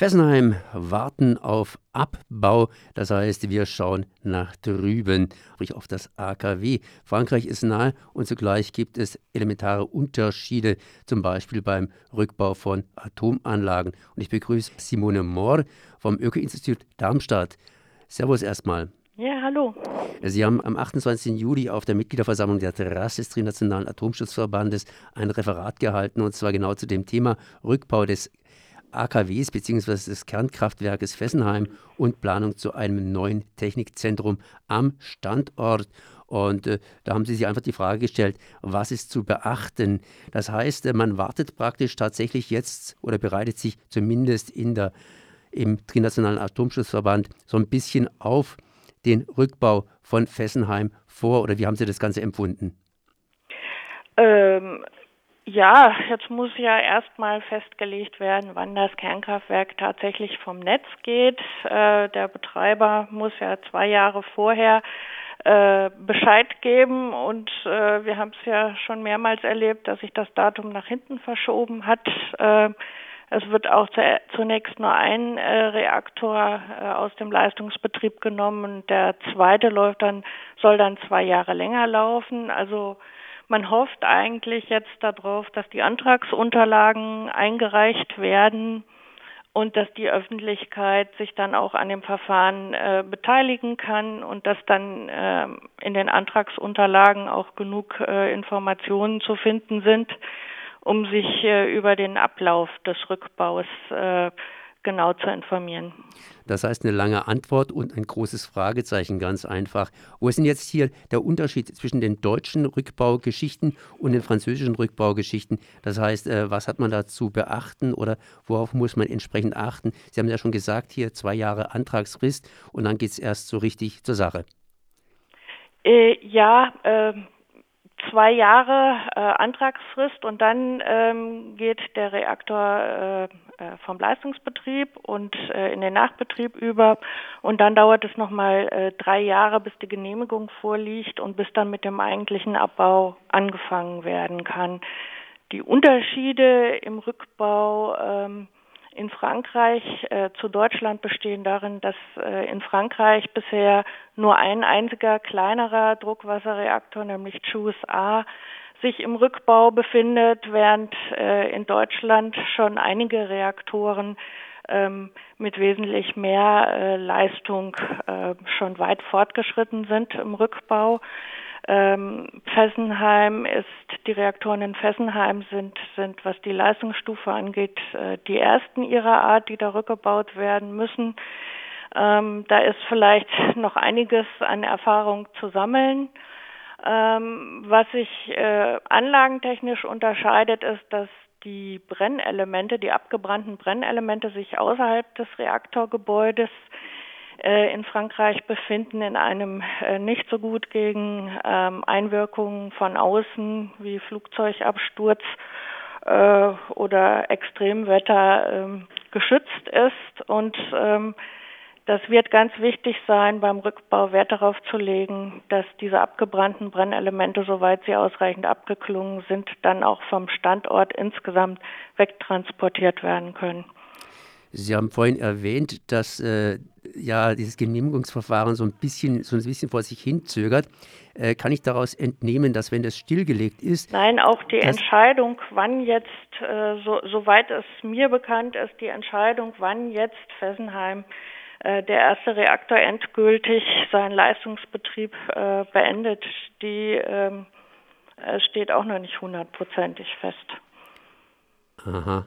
Fessenheim warten auf Abbau, das heißt, wir schauen nach drüben, sprich auf das AKW. Frankreich ist nahe und zugleich gibt es elementare Unterschiede, zum Beispiel beim Rückbau von Atomanlagen. Und ich begrüße Simone Mohr vom Öko-Institut Darmstadt. Servus erstmal. Ja, hallo. Sie haben am 28. Juli auf der Mitgliederversammlung der Terrasse des Trinationalen Atomschutzverbandes ein Referat gehalten, und zwar genau zu dem Thema Rückbau des AKWs bzw. des Kernkraftwerkes Fessenheim und Planung zu einem neuen Technikzentrum am Standort. Und äh, da haben Sie sich einfach die Frage gestellt, was ist zu beachten? Das heißt, äh, man wartet praktisch tatsächlich jetzt oder bereitet sich zumindest in der, im Trinationalen Atomschutzverband so ein bisschen auf den Rückbau von Fessenheim vor oder wie haben Sie das Ganze empfunden? Ähm, ja, jetzt muss ja erstmal festgelegt werden, wann das Kernkraftwerk tatsächlich vom Netz geht. Äh, der Betreiber muss ja zwei Jahre vorher äh, Bescheid geben und äh, wir haben es ja schon mehrmals erlebt, dass sich das Datum nach hinten verschoben hat. Äh, es wird auch zunächst nur ein äh, Reaktor äh, aus dem Leistungsbetrieb genommen. Der zweite läuft dann, soll dann zwei Jahre länger laufen. Also man hofft eigentlich jetzt darauf, dass die Antragsunterlagen eingereicht werden und dass die Öffentlichkeit sich dann auch an dem Verfahren äh, beteiligen kann und dass dann äh, in den Antragsunterlagen auch genug äh, Informationen zu finden sind, um sich äh, über den Ablauf des Rückbaus äh, genau zu informieren. Das heißt eine lange Antwort und ein großes Fragezeichen, ganz einfach. Wo ist denn jetzt hier der Unterschied zwischen den deutschen Rückbaugeschichten und den französischen Rückbaugeschichten? Das heißt, äh, was hat man da zu beachten oder worauf muss man entsprechend achten? Sie haben ja schon gesagt, hier zwei Jahre Antragsfrist und dann geht es erst so richtig zur Sache. Äh, ja, äh, zwei Jahre äh, Antragsfrist und dann ähm, geht der Reaktor äh, äh, vom Leistungsbetrieb und äh, in den Nachbetrieb über und dann dauert es nochmal äh, drei Jahre, bis die Genehmigung vorliegt und bis dann mit dem eigentlichen Abbau angefangen werden kann. Die Unterschiede im Rückbau ähm, in Frankreich äh, zu Deutschland bestehen darin, dass äh, in Frankreich bisher nur ein einziger kleinerer Druckwasserreaktor, nämlich JUICE A, sich im Rückbau befindet, während äh, in Deutschland schon einige Reaktoren ähm, mit wesentlich mehr äh, Leistung äh, schon weit fortgeschritten sind im Rückbau. Ähm, Fessenheim ist, die Reaktoren in Fessenheim sind, sind, was die Leistungsstufe angeht, äh, die ersten ihrer Art, die da rückgebaut werden müssen. Ähm, da ist vielleicht noch einiges an Erfahrung zu sammeln. Ähm, was sich äh, anlagentechnisch unterscheidet, ist, dass die Brennelemente, die abgebrannten Brennelemente sich außerhalb des Reaktorgebäudes äh, in Frankreich befinden, in einem äh, nicht so gut gegen ähm, Einwirkungen von außen wie Flugzeugabsturz äh, oder Extremwetter ähm, geschützt ist. Und ähm, das wird ganz wichtig sein, beim Rückbau Wert darauf zu legen, dass diese abgebrannten Brennelemente, soweit sie ausreichend abgeklungen sind, dann auch vom Standort insgesamt wegtransportiert werden können. Sie haben vorhin erwähnt, dass äh, ja dieses Genehmigungsverfahren so ein bisschen so ein bisschen vor sich hin zögert. Äh, kann ich daraus entnehmen, dass wenn das stillgelegt ist? Nein, auch die Entscheidung, wann jetzt, äh, so, soweit es mir bekannt ist, die Entscheidung, wann jetzt Fessenheim der erste Reaktor endgültig seinen Leistungsbetrieb äh, beendet, die ähm, steht auch noch nicht hundertprozentig fest. Aha.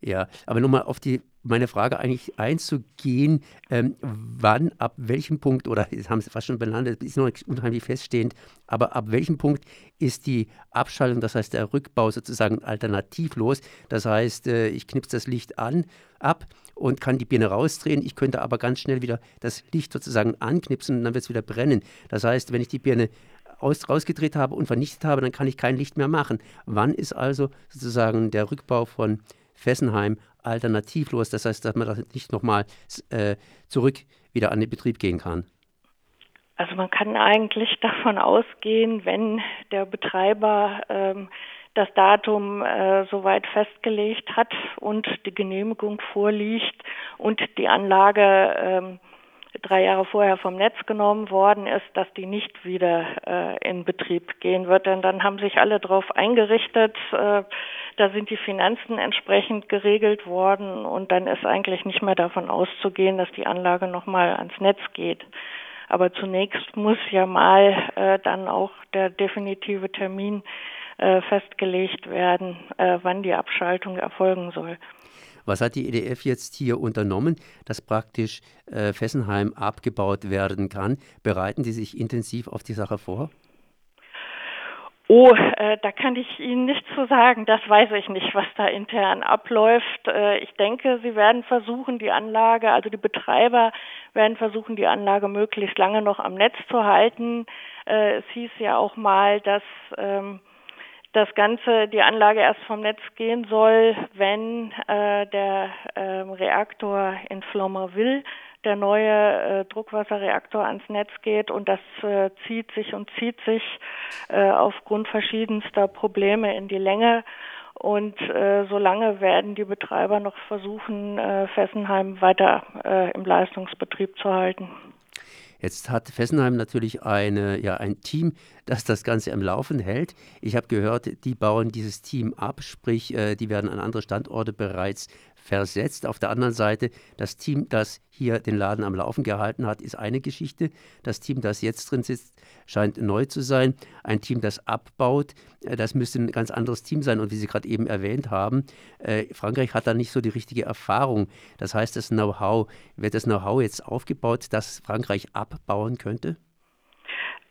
Ja, aber nochmal auf die meine Frage eigentlich einzugehen, ähm, wann, ab welchem Punkt, oder das haben Sie fast schon benannt, ist noch unheimlich feststehend, aber ab welchem Punkt ist die Abschaltung, das heißt der Rückbau sozusagen alternativlos? Das heißt, äh, ich knipse das Licht an, ab und kann die Birne rausdrehen. Ich könnte aber ganz schnell wieder das Licht sozusagen anknipsen und dann wird es wieder brennen. Das heißt, wenn ich die Birne aus, rausgedreht habe und vernichtet habe, dann kann ich kein Licht mehr machen. Wann ist also sozusagen der Rückbau von Fessenheim alternativlos. Das heißt, dass man das nicht nochmal äh, zurück wieder an den Betrieb gehen kann. Also man kann eigentlich davon ausgehen, wenn der Betreiber ähm, das Datum äh, soweit festgelegt hat und die Genehmigung vorliegt und die Anlage ähm, drei Jahre vorher vom Netz genommen worden ist, dass die nicht wieder äh, in Betrieb gehen wird. Denn dann haben sich alle darauf eingerichtet, äh, da sind die Finanzen entsprechend geregelt worden und dann ist eigentlich nicht mehr davon auszugehen, dass die Anlage nochmal ans Netz geht. Aber zunächst muss ja mal äh, dann auch der definitive Termin äh, festgelegt werden, äh, wann die Abschaltung erfolgen soll. Was hat die EDF jetzt hier unternommen, dass praktisch äh, Fessenheim abgebaut werden kann? Bereiten Sie sich intensiv auf die Sache vor? Oh, äh, da kann ich Ihnen nichts zu sagen. Das weiß ich nicht, was da intern abläuft. Äh, ich denke, Sie werden versuchen, die Anlage, also die Betreiber werden versuchen, die Anlage möglichst lange noch am Netz zu halten. Äh, es hieß ja auch mal, dass ähm, das Ganze, die Anlage erst vom Netz gehen soll, wenn äh, der äh, Reaktor in Flommerville, der neue äh, Druckwasserreaktor ans Netz geht und das äh, zieht sich und zieht sich äh, aufgrund verschiedenster Probleme in die Länge. Und äh, solange werden die Betreiber noch versuchen, äh, Fessenheim weiter äh, im Leistungsbetrieb zu halten. Jetzt hat Fessenheim natürlich eine, ja, ein Team, das das Ganze am Laufen hält. Ich habe gehört, die bauen dieses Team ab, sprich, äh, die werden an andere Standorte bereits versetzt. Auf der anderen Seite, das Team, das hier den Laden am Laufen gehalten hat, ist eine Geschichte. Das Team, das jetzt drin sitzt, scheint neu zu sein. Ein Team, das abbaut, äh, das müsste ein ganz anderes Team sein. Und wie Sie gerade eben erwähnt haben, äh, Frankreich hat da nicht so die richtige Erfahrung. Das heißt, das Know-how, wird das Know-how jetzt aufgebaut, das Frankreich abbauen könnte?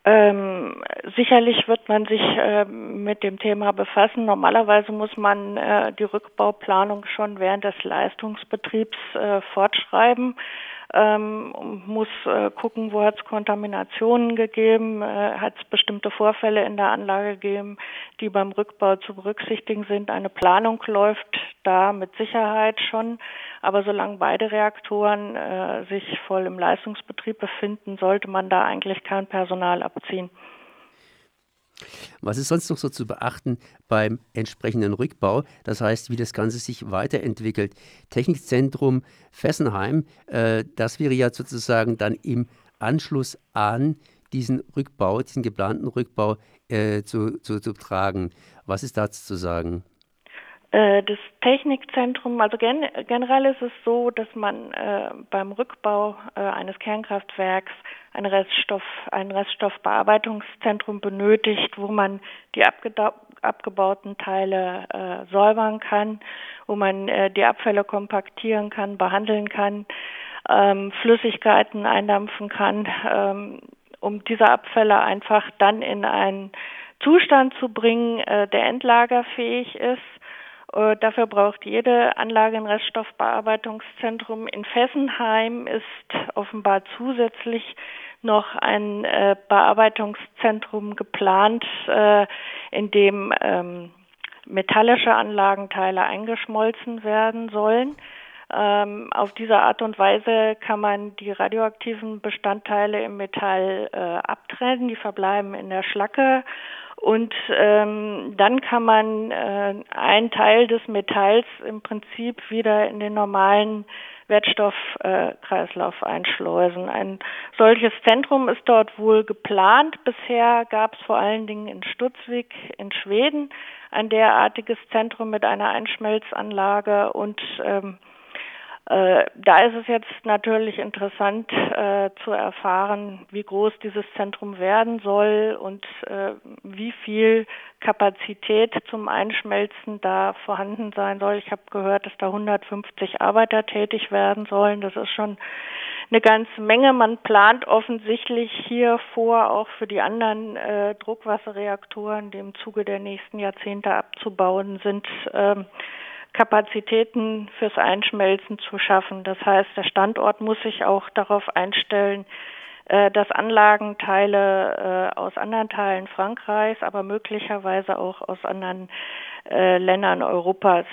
Ähm, sicherlich wird man sich äh, mit dem Thema befassen. Normalerweise muss man äh, die Rückbauplanung schon während des Leistungsbetriebs äh, fortschreiben ähm, muss äh, gucken, wo hat es Kontaminationen gegeben, äh, hat es bestimmte Vorfälle in der Anlage gegeben, die beim Rückbau zu berücksichtigen sind. Eine Planung läuft da mit Sicherheit schon, aber solange beide Reaktoren äh, sich voll im Leistungsbetrieb befinden, sollte man da eigentlich kein Personal abziehen. Was ist sonst noch so zu beachten beim entsprechenden Rückbau? Das heißt, wie das Ganze sich weiterentwickelt. Technikzentrum Fessenheim, äh, das wäre ja sozusagen dann im Anschluss an diesen Rückbau, diesen geplanten Rückbau äh, zu, zu, zu tragen. Was ist dazu zu sagen? Äh, das Technikzentrum, also gen generell ist es so, dass man äh, beim Rückbau äh, eines Kernkraftwerks ein Reststoff, ein Reststoffbearbeitungszentrum benötigt, wo man die abgebauten Teile äh, säubern kann, wo man äh, die Abfälle kompaktieren kann, behandeln kann, ähm, Flüssigkeiten eindampfen kann, ähm, um diese Abfälle einfach dann in einen Zustand zu bringen, äh, der endlagerfähig ist äh, dafür braucht jede Anlage ein Reststoffbearbeitungszentrum. In Fessenheim ist offenbar zusätzlich noch ein äh, Bearbeitungszentrum geplant, äh, in dem ähm, metallische Anlagenteile eingeschmolzen werden sollen. Ähm, auf diese Art und Weise kann man die radioaktiven Bestandteile im Metall äh, abtrennen, die verbleiben in der Schlacke und ähm, dann kann man äh, einen Teil des Metalls im Prinzip wieder in den normalen Wertstoffkreislauf äh, einschleusen. Ein solches Zentrum ist dort wohl geplant. Bisher gab es vor allen Dingen in Stutzwig in Schweden ein derartiges Zentrum mit einer Einschmelzanlage und ähm, äh, da ist es jetzt natürlich interessant äh, zu erfahren, wie groß dieses Zentrum werden soll und äh, wie viel Kapazität zum Einschmelzen da vorhanden sein soll. Ich habe gehört, dass da 150 Arbeiter tätig werden sollen. Das ist schon eine ganze Menge. Man plant offensichtlich hier vor, auch für die anderen äh, Druckwasserreaktoren, die im Zuge der nächsten Jahrzehnte abzubauen sind, ähm, Kapazitäten fürs Einschmelzen zu schaffen. Das heißt, der Standort muss sich auch darauf einstellen, äh, dass Anlagenteile äh, aus anderen Teilen Frankreichs, aber möglicherweise auch aus anderen äh, Ländern Europas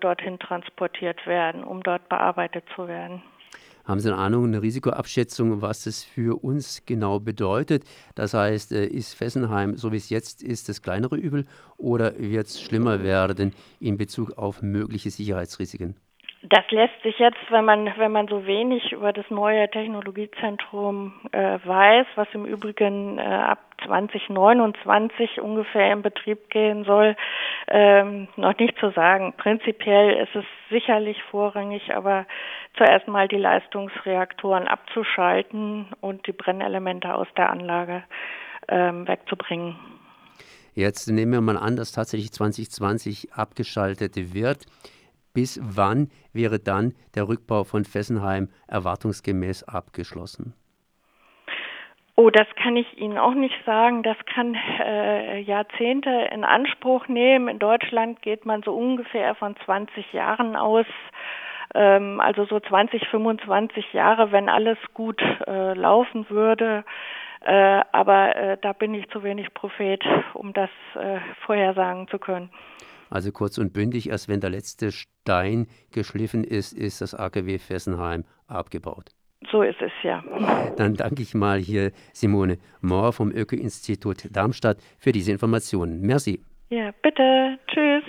dorthin transportiert werden, um dort bearbeitet zu werden. Haben Sie eine Ahnung, eine Risikoabschätzung, was das für uns genau bedeutet? Das heißt, äh, ist Fessenheim, so wie es jetzt ist, das kleinere Übel oder wird es schlimmer werden in Bezug auf mögliche Sicherheitsrisiken? Das lässt sich jetzt, wenn man, wenn man so wenig über das neue Technologiezentrum äh, weiß, was im Übrigen äh, ab 2029 ungefähr in Betrieb gehen soll, ähm, noch nicht zu sagen. Prinzipiell ist es sicherlich vorrangig, aber zuerst mal die Leistungsreaktoren abzuschalten und die Brennelemente aus der Anlage ähm, wegzubringen. Jetzt nehmen wir mal an, dass tatsächlich 2020 abgeschaltet wird. Bis wann wäre dann der Rückbau von Fessenheim erwartungsgemäß abgeschlossen? Oh, das kann ich Ihnen auch nicht sagen. Das kann äh, Jahrzehnte in Anspruch nehmen. In Deutschland geht man so ungefähr von 20 Jahren aus. Ähm, also so 20, 25 Jahre, wenn alles gut äh, laufen würde. Äh, aber äh, da bin ich zu wenig Prophet, um das äh, vorhersagen zu können. Also kurz und bündig, erst wenn der letzte Stein geschliffen ist, ist das AKW Fessenheim abgebaut. So ist es ja. Dann danke ich mal hier Simone Mohr vom Öko-Institut Darmstadt für diese Informationen. Merci. Ja, bitte. Tschüss.